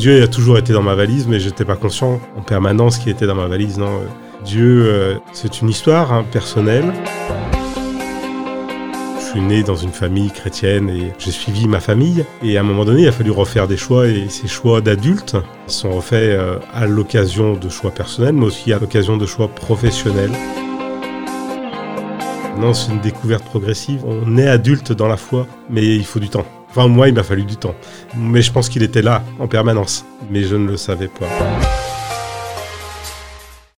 Dieu a toujours été dans ma valise, mais j'étais pas conscient en permanence qu'il était dans ma valise. Non, Dieu, euh, c'est une histoire hein, personnelle. Je suis né dans une famille chrétienne et j'ai suivi ma famille. Et à un moment donné, il a fallu refaire des choix et ces choix d'adultes sont refaits euh, à l'occasion de choix personnels, mais aussi à l'occasion de choix professionnels. Non, c'est une découverte progressive. On est adulte dans la foi, mais il faut du temps. Enfin, moi, il m'a fallu du temps. Mais je pense qu'il était là, en permanence. Mais je ne le savais pas.